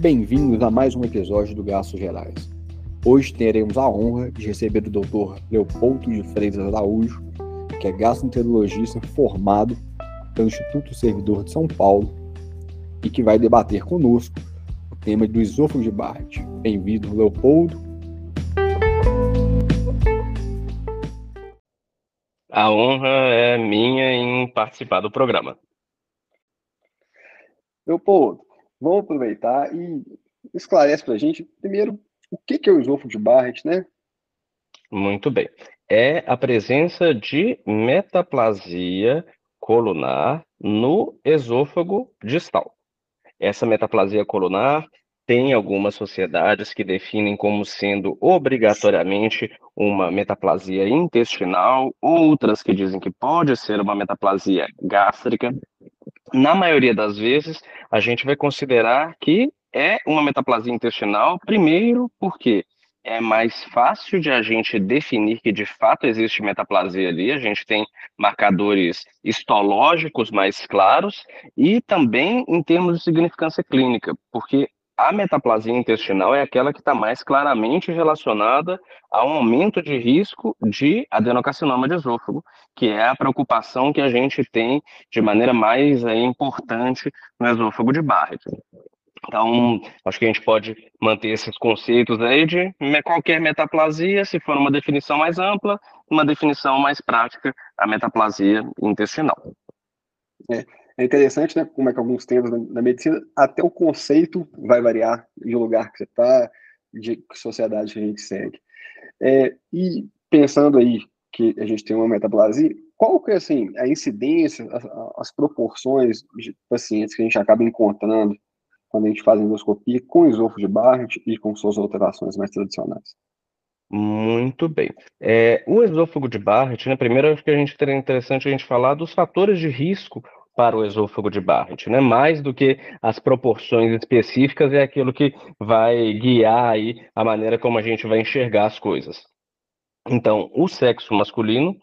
Bem-vindos a mais um episódio do Gastos Gerais. Hoje teremos a honra de receber o Dr. Leopoldo de Freitas Araújo, que é gastroenterologista formado pelo Instituto Servidor de São Paulo e que vai debater conosco o tema do esôfago de Barrett. Bem-vindo, Leopoldo. A honra é minha em participar do programa. Leopoldo, vamos aproveitar e esclarece para a gente, primeiro, o que é o esôfago de Barrett, né? Muito bem. É a presença de metaplasia colunar no esôfago distal. Essa metaplasia colunar tem algumas sociedades que definem como sendo obrigatoriamente uma metaplasia intestinal, outras que dizem que pode ser uma metaplasia gástrica. Na maioria das vezes, a gente vai considerar que é uma metaplasia intestinal, primeiro porque é mais fácil de a gente definir que de fato existe metaplasia ali, a gente tem marcadores histológicos mais claros e também em termos de significância clínica, porque a metaplasia intestinal é aquela que está mais claramente relacionada a um aumento de risco de adenocarcinoma de esôfago, que é a preocupação que a gente tem de maneira mais é, importante no esôfago de Barrett. Então, acho que a gente pode manter esses conceitos aí de qualquer metaplasia, se for uma definição mais ampla, uma definição mais prática, a metaplasia intestinal. É, é interessante, né, como é que alguns temas da, medicina, até o conceito vai variar de lugar que você está, de sociedade que a gente segue. É, e pensando aí que a gente tem uma metaplasia, qual que é, assim, a incidência, as, as proporções de pacientes que a gente acaba encontrando quando a gente faz endoscopia com esôfago de Barrett e com suas alterações mais tradicionais. Muito bem. É, o esôfago de Barrett, né, primeiro acho que a gente teria interessante a gente falar dos fatores de risco para o esôfago de Barrett, né? Mais do que as proporções específicas é aquilo que vai guiar aí a maneira como a gente vai enxergar as coisas. Então, o sexo masculino,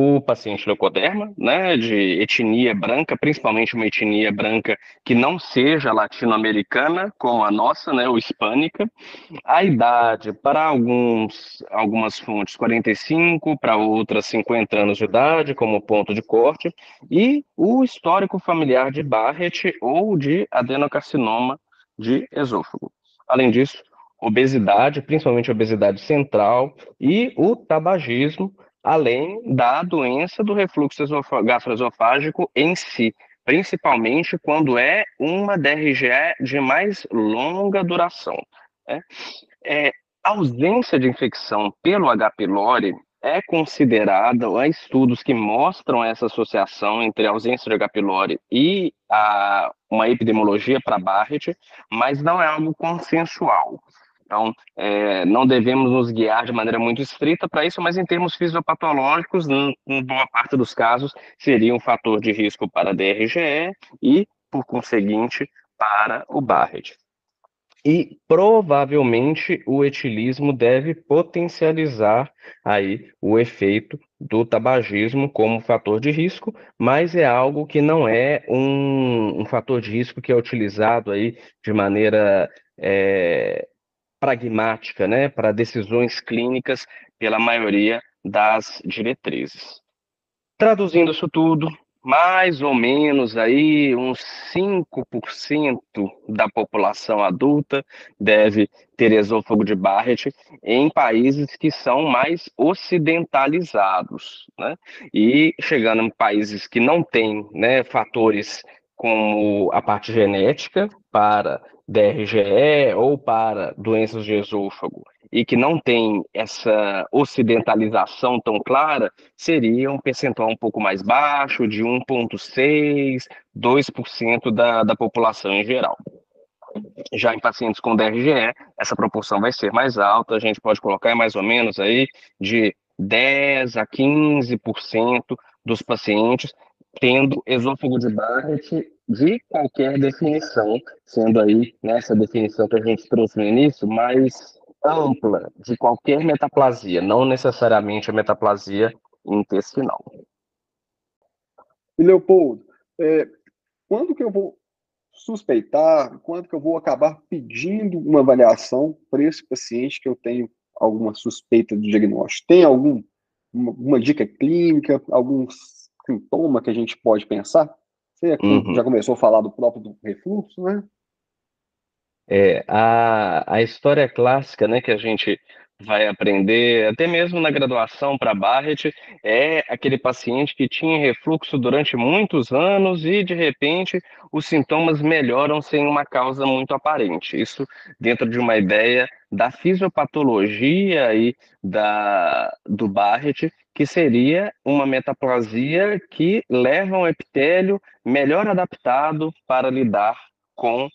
o paciente leucoderma, né, de etnia branca, principalmente uma etnia branca que não seja latino-americana, como a nossa, né, o hispânica, a idade para alguns, algumas fontes 45, para outras 50 anos de idade, como ponto de corte, e o histórico familiar de Barrett ou de adenocarcinoma de esôfago. Além disso, obesidade, principalmente obesidade central, e o tabagismo, além da doença do refluxo gastroesofágico em si, principalmente quando é uma DRGE de mais longa duração. Né? É, a ausência de infecção pelo H. pylori é considerada, há estudos que mostram essa associação entre a ausência de H. pylori e a, uma epidemiologia para Barrett, mas não é algo consensual. Então, é, não devemos nos guiar de maneira muito estrita para isso, mas em termos fisiopatológicos, em boa parte dos casos, seria um fator de risco para a DRGE e, por conseguinte, para o Barrett. E provavelmente o etilismo deve potencializar aí o efeito do tabagismo como fator de risco, mas é algo que não é um, um fator de risco que é utilizado aí de maneira é, pragmática, né, para decisões clínicas pela maioria das diretrizes. Traduzindo isso tudo, mais ou menos aí uns 5% da população adulta deve ter esôfago de Barrett em países que são mais ocidentalizados, né? E chegando em países que não têm, né, fatores como a parte genética para DRGE ou para doenças de esôfago e que não tem essa ocidentalização tão clara, seria um percentual um pouco mais baixo, de 1,6%, 2% da, da população em geral. Já em pacientes com DRGE, essa proporção vai ser mais alta, a gente pode colocar mais ou menos aí de 10 a 15% dos pacientes tendo esôfago de Barrett de qualquer definição, sendo aí nessa definição que a gente trouxe no início, mais ampla de qualquer metaplasia, não necessariamente a metaplasia intestinal. E Leopoldo, é, quando que eu vou suspeitar, quando que eu vou acabar pedindo uma avaliação para esse paciente que eu tenho alguma suspeita de diagnóstico? Tem algum, uma, uma dica clínica, algum sintoma que a gente pode pensar? Você uhum. já começou a falar do próprio do refluxo, né? É, a, a história clássica, né, que a gente vai aprender, até mesmo na graduação para Barrett, é aquele paciente que tinha refluxo durante muitos anos e, de repente, os sintomas melhoram sem uma causa muito aparente. Isso dentro de uma ideia da fisiopatologia e da, do Barrett, que seria uma metaplasia que leva um epitélio melhor adaptado para lidar com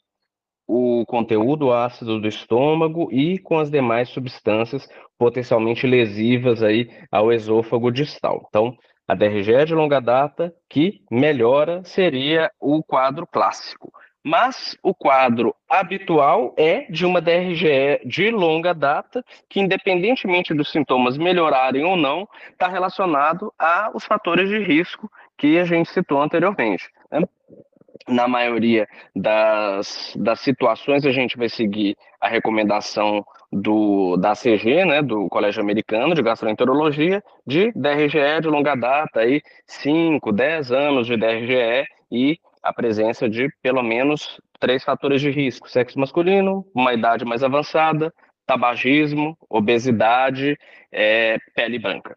o conteúdo ácido do estômago e com as demais substâncias potencialmente lesivas aí ao esôfago distal. Então, a DRG de longa data que melhora seria o quadro clássico. Mas o quadro habitual é de uma DRGE de longa data, que independentemente dos sintomas melhorarem ou não, está relacionado aos fatores de risco que a gente citou anteriormente. Né? Na maioria das, das situações, a gente vai seguir a recomendação do, da CG, né, do Colégio Americano de Gastroenterologia, de DRGE de longa data, aí 5, 10 anos de DRGE e a presença de pelo menos três fatores de risco: sexo masculino, uma idade mais avançada, tabagismo, obesidade, é, pele branca.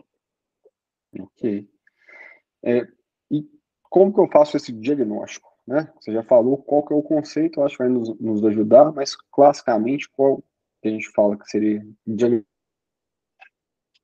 Ok. É, e como que eu faço esse diagnóstico? Né? Você já falou qual que é o conceito, acho que vai nos, nos ajudar, mas classicamente qual que a gente fala que seria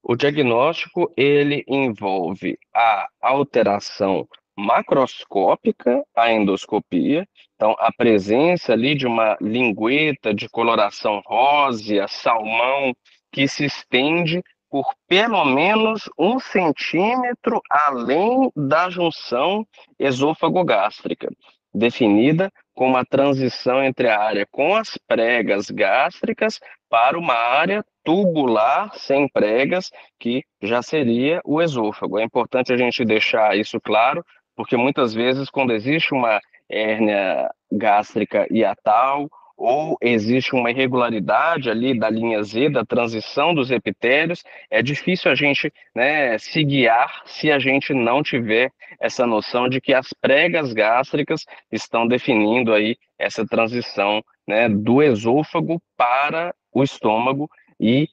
o diagnóstico ele envolve a alteração macroscópica, a endoscopia, então a presença ali de uma lingueta de coloração rósea, salmão, que se estende por pelo menos um centímetro além da junção esôfago-gástrica, definida como a transição entre a área com as pregas gástricas para uma área tubular sem pregas, que já seria o esôfago. É importante a gente deixar isso claro, porque muitas vezes, quando existe uma hérnia gástrica hiatal ou existe uma irregularidade ali da linha Z, da transição dos epitélios, é difícil a gente né, se guiar se a gente não tiver essa noção de que as pregas gástricas estão definindo aí essa transição né, do esôfago para o estômago e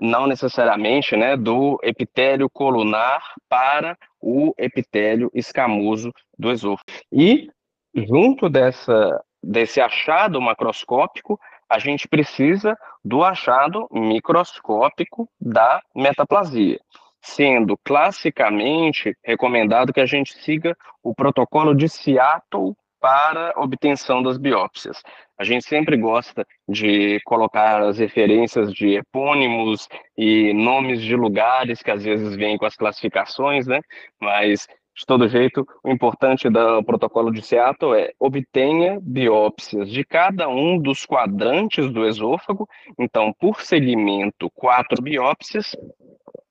não necessariamente né, do epitélio colunar para o epitélio escamoso do esôfago. E junto dessa desse achado macroscópico, a gente precisa do achado microscópico da metaplasia, sendo classicamente recomendado que a gente siga o protocolo de Seattle para obtenção das biópsias. A gente sempre gosta de colocar as referências de epônimos e nomes de lugares que às vezes vêm com as classificações, né? Mas de todo jeito, o importante do protocolo de Seattle é obtenha biópsias de cada um dos quadrantes do esôfago. Então, por segmento, quatro biópsias.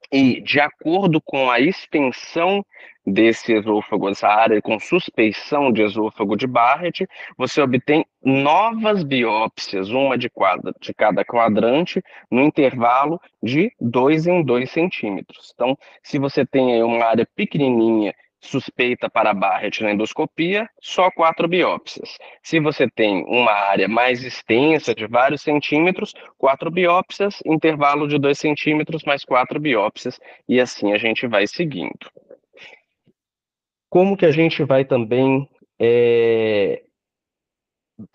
E, de acordo com a extensão desse esôfago, essa área com suspeição de esôfago de Barrett, você obtém novas biópsias, uma de, quadra, de cada quadrante, no intervalo de 2 em 2 centímetros. Então, se você tem uma área pequenininha suspeita para Barrett na endoscopia, só quatro biópsias. Se você tem uma área mais extensa, de vários centímetros, quatro biópsias, intervalo de dois centímetros, mais quatro biópsias, e assim a gente vai seguindo. Como que a gente vai também é,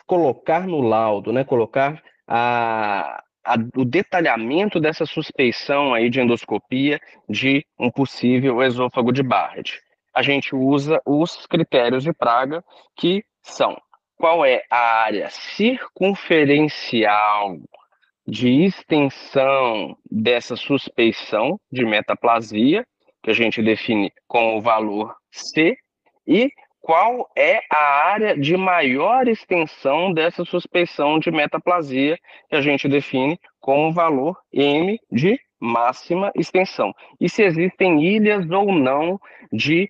colocar no laudo, né, colocar a, a, o detalhamento dessa suspeição aí de endoscopia de um possível esôfago de Barrett? A gente usa os critérios de Praga, que são qual é a área circunferencial de extensão dessa suspeição de metaplasia, que a gente define com o valor C, e qual é a área de maior extensão dessa suspeição de metaplasia, que a gente define com o valor M de máxima extensão. E se existem ilhas ou não de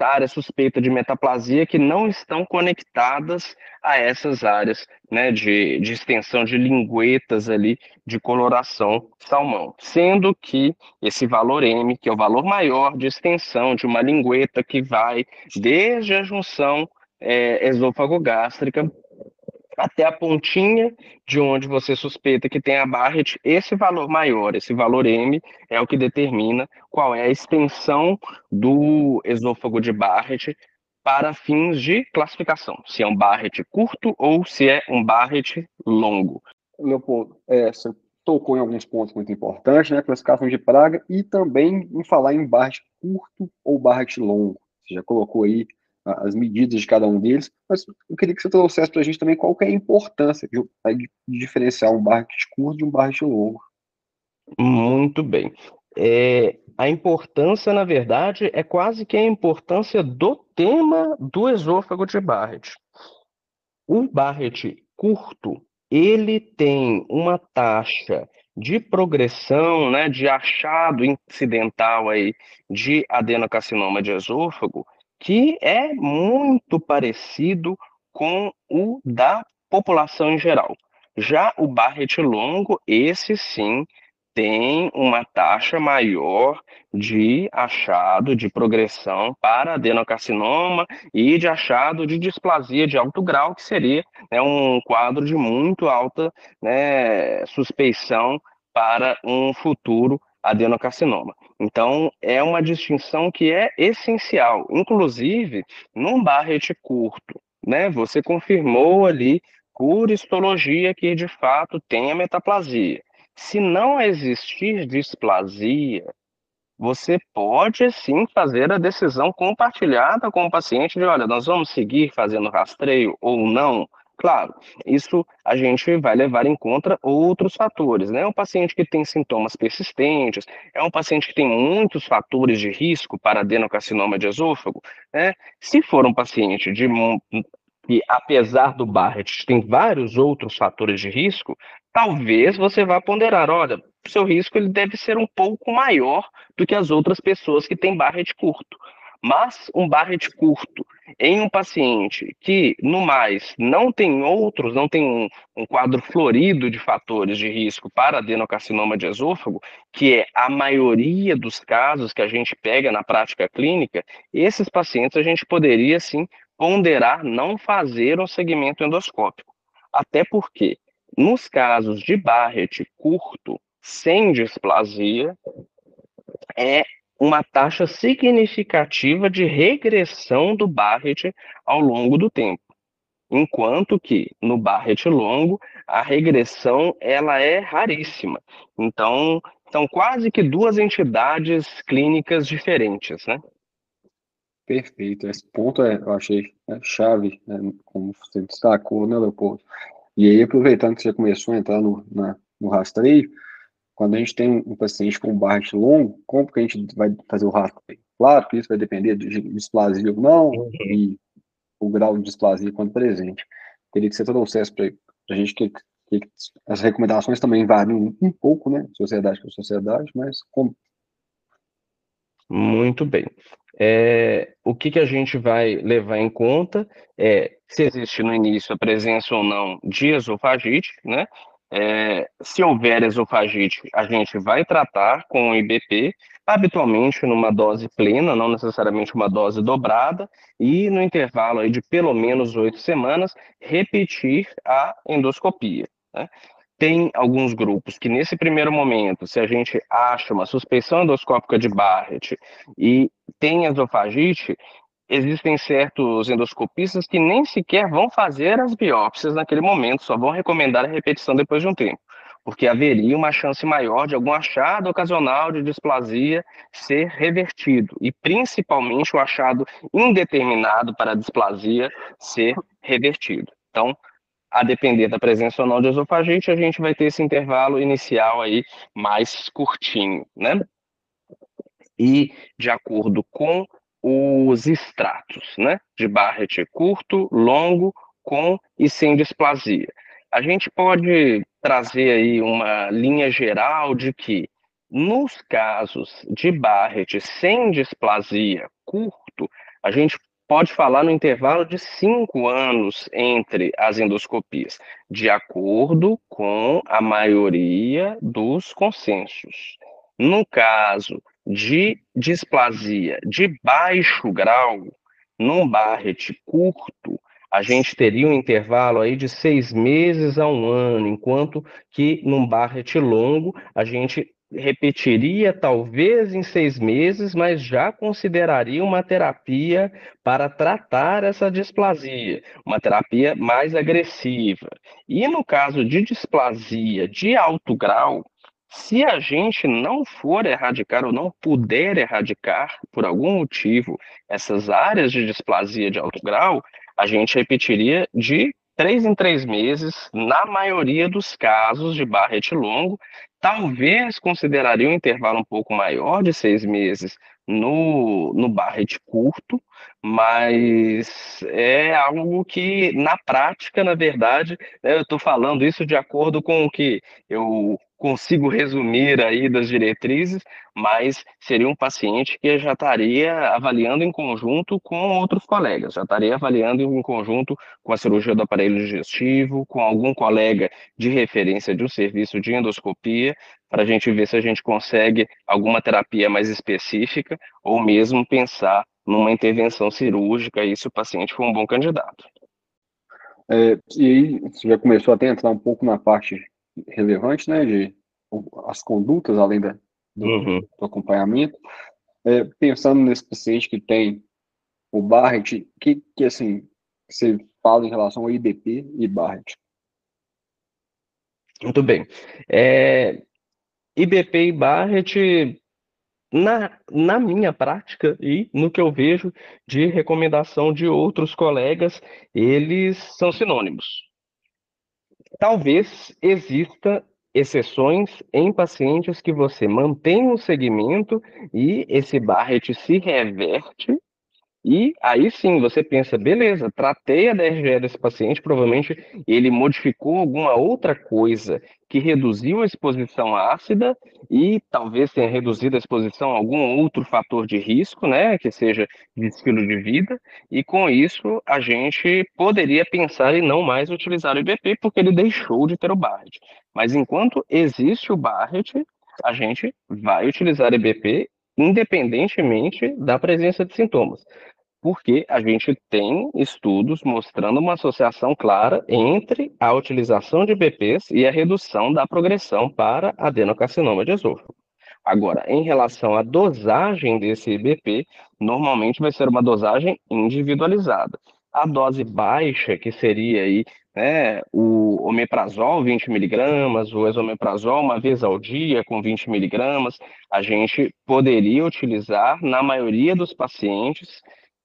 área suspeita de metaplasia que não estão conectadas a essas áreas né, de, de extensão de linguetas ali de coloração salmão, sendo que esse valor M, que é o valor maior de extensão de uma lingueta que vai desde a junção é, esôfago-gástrica até a pontinha de onde você suspeita que tem a Barrett, esse valor maior, esse valor M, é o que determina qual é a extensão do esôfago de Barrett para fins de classificação, se é um Barrett curto ou se é um Barrett longo. Leopoldo, é, você tocou em alguns pontos muito importantes, né? Classificação de praga e também em falar em Barrett curto ou Barrett longo. Você já colocou aí as medidas de cada um deles, mas eu queria que você trouxesse para a gente também qual é a importância de, de, diferenciar um barret curto de um barret longo. Muito bem. É, a importância, na verdade, é quase que a importância do tema do esôfago de Barrett. O Barrett curto, ele tem uma taxa de progressão, né, de achado incidental aí de adenocarcinoma de esôfago que é muito parecido com o da população em geral. Já o Barrett longo, esse sim tem uma taxa maior de achado de progressão para adenocarcinoma e de achado de displasia de alto grau, que seria né, um quadro de muito alta né, suspeição para um futuro adenocarcinoma. Então, é uma distinção que é essencial. Inclusive, num Barrett curto, né, você confirmou ali por histologia que de fato tem a metaplasia. Se não existir displasia, você pode sim fazer a decisão compartilhada com o paciente de, olha, nós vamos seguir fazendo rastreio ou não, Claro, isso a gente vai levar em conta outros fatores, né? Um paciente que tem sintomas persistentes, é um paciente que tem muitos fatores de risco para adenocarcinoma de esôfago, né? Se for um paciente de que, apesar do Barrett, tem vários outros fatores de risco, talvez você vá ponderar, olha, seu risco ele deve ser um pouco maior do que as outras pessoas que têm Barrett curto. Mas um Barrett curto em um paciente que, no mais, não tem outros, não tem um, um, quadro florido de fatores de risco para adenocarcinoma de esôfago, que é a maioria dos casos que a gente pega na prática clínica, esses pacientes a gente poderia sim ponderar não fazer um segmento endoscópico. Até porque, nos casos de Barrett curto, sem displasia, é uma taxa significativa de regressão do Barrett ao longo do tempo. Enquanto que no Barrett longo, a regressão ela é raríssima. Então, são quase que duas entidades clínicas diferentes, né? Perfeito. Esse ponto é, eu achei é, chave, né, como você destacou, né, Leopoldo? E aí, aproveitando que você começou a entrar no, na, no rastreio, quando a gente tem um paciente com barrete longo, como que a gente vai fazer o rastreio? Claro que isso vai depender de displasia ou não, uhum. e o grau de displasia quando presente. Queria que você trouxesse para a gente que, que, as recomendações também variam um pouco, né, sociedade por sociedade, mas como? Muito bem. É, o que, que a gente vai levar em conta é se existe no início a presença ou não de esofagite, né? É, se houver esofagite, a gente vai tratar com o IBP, habitualmente numa dose plena, não necessariamente uma dose dobrada, e no intervalo aí de pelo menos oito semanas, repetir a endoscopia. Né? Tem alguns grupos que, nesse primeiro momento, se a gente acha uma suspeição endoscópica de Barrett e tem esofagite, existem certos endoscopistas que nem sequer vão fazer as biópsias naquele momento, só vão recomendar a repetição depois de um tempo, porque haveria uma chance maior de algum achado ocasional de displasia ser revertido, e principalmente o achado indeterminado para a displasia ser revertido. Então, a depender da presença ou não de esofagite, a gente vai ter esse intervalo inicial aí mais curtinho, né? E de acordo com os extratos, né? De Barrett curto, longo, com e sem displasia. A gente pode trazer aí uma linha geral de que nos casos de Barrett sem displasia curto, a gente pode falar no intervalo de cinco anos entre as endoscopias, de acordo com a maioria dos consensos. No caso de displasia de baixo grau, num Barrett curto, a gente teria um intervalo aí de seis meses a um ano, enquanto que num Barrett longo a gente repetiria talvez em seis meses, mas já consideraria uma terapia para tratar essa displasia, uma terapia mais agressiva. E no caso de displasia de alto grau, se a gente não for erradicar ou não puder erradicar, por algum motivo, essas áreas de displasia de alto grau, a gente repetiria de três em três meses, na maioria dos casos de Barrett longo, talvez consideraria um intervalo um pouco maior de seis meses no, no Barrett curto, mas é algo que, na prática, na verdade, né, eu estou falando isso de acordo com o que eu consigo resumir aí das diretrizes, mas seria um paciente que já estaria avaliando em conjunto com outros colegas, já estaria avaliando em conjunto com a cirurgia do aparelho digestivo, com algum colega de referência de um serviço de endoscopia, para a gente ver se a gente consegue alguma terapia mais específica ou mesmo pensar numa intervenção cirúrgica e se o paciente for um bom candidato. É, e aí, você já começou a entrar um pouco na parte relevante, né, de as condutas, além da, do, uhum. do acompanhamento. É, pensando nesse paciente que tem o Barrett, que, que assim, você fala em relação ao IDP e Barrett? Muito bem. É, IBP e Barrett, na, na minha prática e no que eu vejo de recomendação de outros colegas, eles são sinônimos. Talvez exista exceções em pacientes que você mantém o segmento e esse Barrett se reverte e aí sim você pensa, beleza, tratei a DRGE desse paciente, provavelmente ele modificou alguma outra coisa que reduziu a exposição ácida e talvez tenha reduzido a exposição a algum outro fator de risco, né, que seja de estilo de vida, e com isso a gente poderia pensar em não mais utilizar o IBP porque ele deixou de ter o Barrett. Mas enquanto existe o Barrett, a gente vai utilizar IBP independentemente da presença de sintomas porque a gente tem estudos mostrando uma associação clara entre a utilização de BPs e a redução da progressão para adenocarcinoma de esôfago. Agora, em relação à dosagem desse BP, normalmente vai ser uma dosagem individualizada. A dose baixa, que seria aí né, o omeprazol 20 miligramas, o esomeprazol uma vez ao dia com 20 miligramas, a gente poderia utilizar na maioria dos pacientes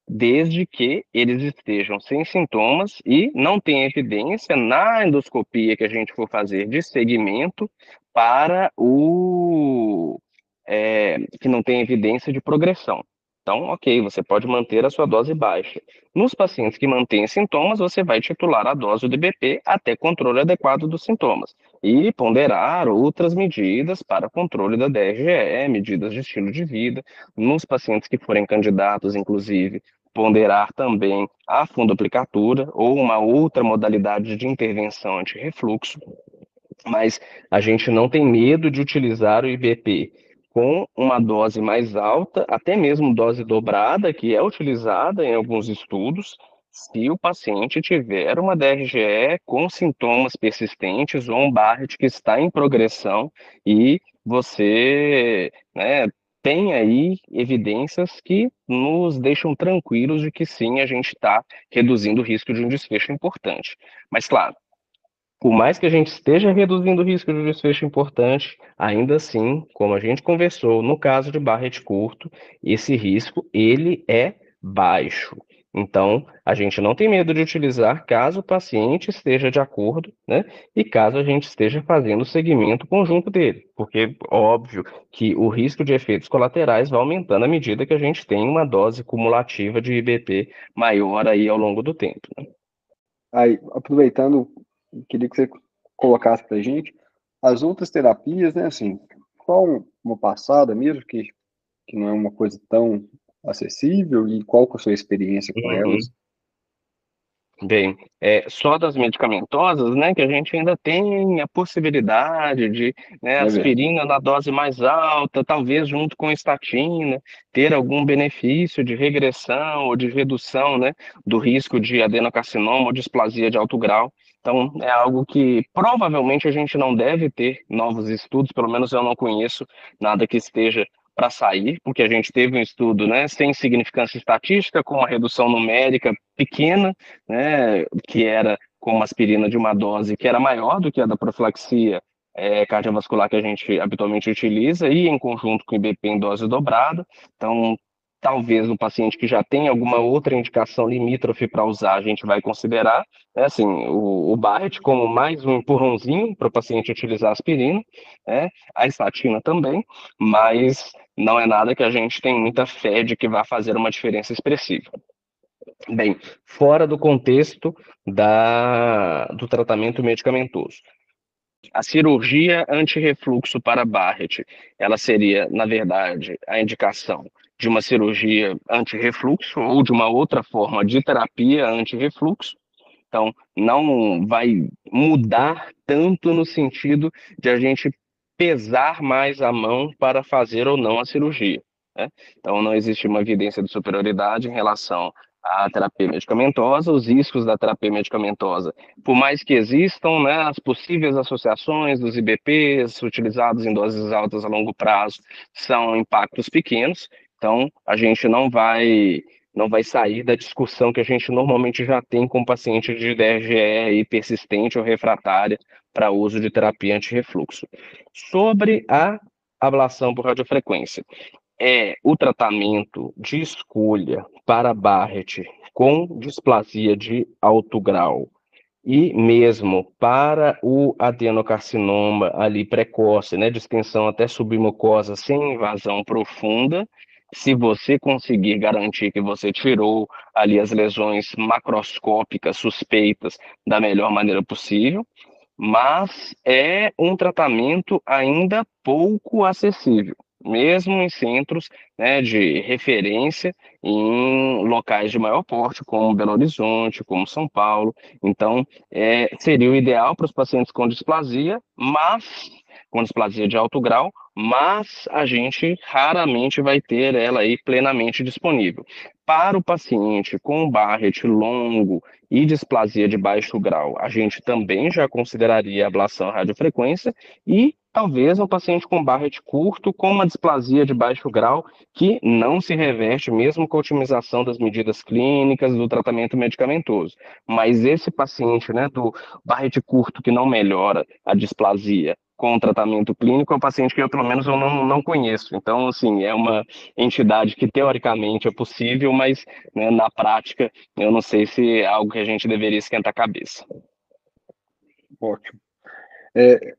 desde que eles estejam sem sintomas e não tem evidência na endoscopia que a gente for fazer de segmento para o é, que não tem evidência de progressão. Então, ok, você pode manter a sua dose baixa. Nos pacientes que mantêm sintomas, você vai titular a dose do BP até controle adequado dos sintomas e ponderar outras medidas para controle da DRGE, medidas de estilo de vida. Nos pacientes que forem candidatos, inclusive, ponderar também a fundoplicatura ou uma outra modalidade de intervenção anti-refluxo. Mas a gente não tem medo de utilizar o IBP com uma dose mais alta, até mesmo dose dobrada, que é utilizada em alguns estudos, se o paciente tiver uma DRGE com sintomas persistentes ou um Barrett que está em progressão e você né, tem aí evidências que nos deixam tranquilos de que sim, a gente está reduzindo o risco de um desfecho importante. Mas, claro, por mais que a gente esteja reduzindo o risco de desfecho importante, ainda assim, como a gente conversou, no caso de Barrett curto, esse risco ele é baixo. Então, a gente não tem medo de utilizar caso o paciente esteja de acordo, né? E caso a gente esteja fazendo o segmento conjunto dele, porque óbvio que o risco de efeitos colaterais vai aumentando à medida que a gente tem uma dose cumulativa de IBP maior aí ao longo do tempo. Né? Aí, aproveitando queria que você colocasse para a gente as outras terapias, né? Assim, qual uma passada mesmo, que, que não é uma coisa tão acessível e qual é a sua experiência com uhum. elas? Bem, é, só das medicamentosas, né, que a gente ainda tem a possibilidade de né, aspirina na dose mais alta, talvez junto com estatina, ter algum benefício de regressão ou de redução né, do risco de adenocarcinoma ou displasia de alto grau. Então, é algo que provavelmente a gente não deve ter novos estudos, pelo menos eu não conheço nada que esteja para sair, porque a gente teve um estudo né, sem significância estatística, com uma redução numérica pequena, né, que era com uma aspirina de uma dose que era maior do que a da profilaxia é, cardiovascular que a gente habitualmente utiliza, e em conjunto com o IBP em dose dobrada. Então, talvez no paciente que já tem alguma outra indicação limítrofe para usar, a gente vai considerar, né, assim, o, o Barrett como mais um empurrãozinho para o paciente utilizar aspirina, né, a estatina também, mas não é nada que a gente tem muita fé de que vai fazer uma diferença expressiva. Bem, fora do contexto da, do tratamento medicamentoso. A cirurgia antirrefluxo para Barrett, ela seria, na verdade, a indicação de uma cirurgia anti-refluxo ou de uma outra forma de terapia anti-refluxo. Então, não vai mudar tanto no sentido de a gente pesar mais a mão para fazer ou não a cirurgia. Né? Então, não existe uma evidência de superioridade em relação à terapia medicamentosa, os riscos da terapia medicamentosa, por mais que existam né, as possíveis associações dos IBPs utilizados em doses altas a longo prazo, são impactos pequenos, então, a gente não vai não vai sair da discussão que a gente normalmente já tem com paciente de DRGE persistente ou refratária para uso de terapia anti-refluxo. Sobre a ablação por radiofrequência, é o tratamento de escolha para Barrett com displasia de alto grau e mesmo para o adenocarcinoma ali precoce, né, de extensão até submucosa sem invasão profunda, se você conseguir garantir que você tirou ali as lesões macroscópicas suspeitas da melhor maneira possível, mas é um tratamento ainda pouco acessível, mesmo em centros né, de referência em locais de maior porte, como Belo Horizonte, como São Paulo. Então, é, seria o ideal para os pacientes com displasia, mas com displasia de alto grau, mas a gente raramente vai ter ela aí plenamente disponível. Para o paciente com Barrett longo e displasia de baixo grau, a gente também já consideraria ablação radiofrequência e talvez um paciente com Barrett curto com uma displasia de baixo grau que não se reverte mesmo com a otimização das medidas clínicas do tratamento medicamentoso. Mas esse paciente, né, do Barrett curto que não melhora a displasia com tratamento clínico é um paciente que eu, pelo menos, eu não, não conheço. Então, assim, é uma entidade que teoricamente é possível, mas né, na prática eu não sei se é algo que a gente deveria esquentar a cabeça. Ótimo. É,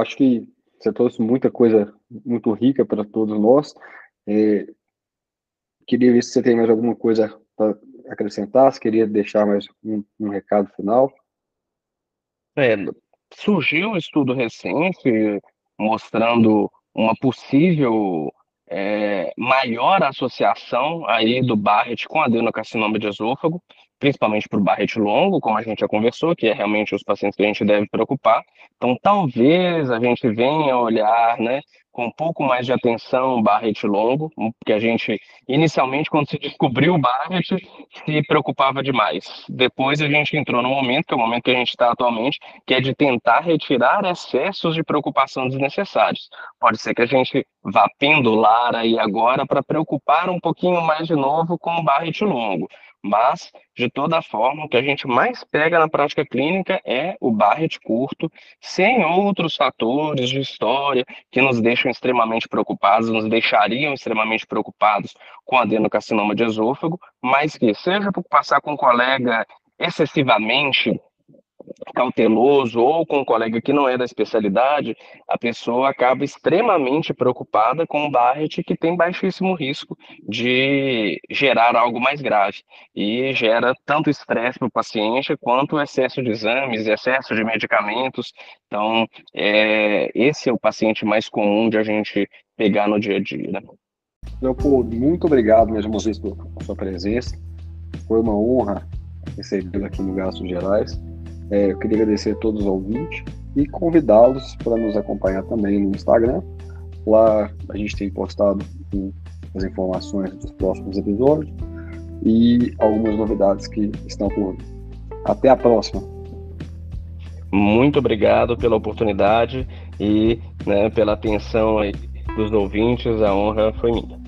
acho que você trouxe muita coisa muito rica para todos nós. É, queria ver se você tem mais alguma coisa para acrescentar, se queria deixar mais um, um recado final. É, surgiu um estudo recente mostrando uma possível é, maior associação aí do Barrett com adenocarcinoma de esôfago, principalmente para o Barrett longo, como a gente já conversou, que é realmente os pacientes que a gente deve preocupar. Então, talvez a gente venha olhar, né, com um pouco mais de atenção o Barrett longo, porque a gente, inicialmente, quando se descobriu o Barrett, se preocupava demais. Depois a gente entrou no momento, que é o momento que a gente está atualmente, que é de tentar retirar excessos de preocupação desnecessários. Pode ser que a gente vá pendular aí agora para preocupar um pouquinho mais de novo com o Barrett longo. Mas, de toda forma, o que a gente mais pega na prática clínica é o Barrett curto, sem outros fatores de história que nos deixam extremamente preocupados, nos deixariam extremamente preocupados com adenocarcinoma de esôfago, mas que, seja por passar com um colega excessivamente cauteloso ou com um colega que não é da especialidade, a pessoa acaba extremamente preocupada com o Barrett, que tem baixíssimo risco de gerar algo mais grave e gera tanto estresse para o paciente quanto excesso de exames, excesso de medicamentos. Então, é, esse é o paciente mais comum de a gente pegar no dia a dia. Né? Leopoldo, muito obrigado uma vez por sua presença. Foi uma honra recebê-lo aqui no Gastos Gerais. É, eu queria agradecer a todos os ouvintes e convidá-los para nos acompanhar também no Instagram. Lá a gente tem postado as informações dos próximos episódios e algumas novidades que estão por vir. Até a próxima. Muito obrigado pela oportunidade e né, pela atenção dos ouvintes. A honra foi minha.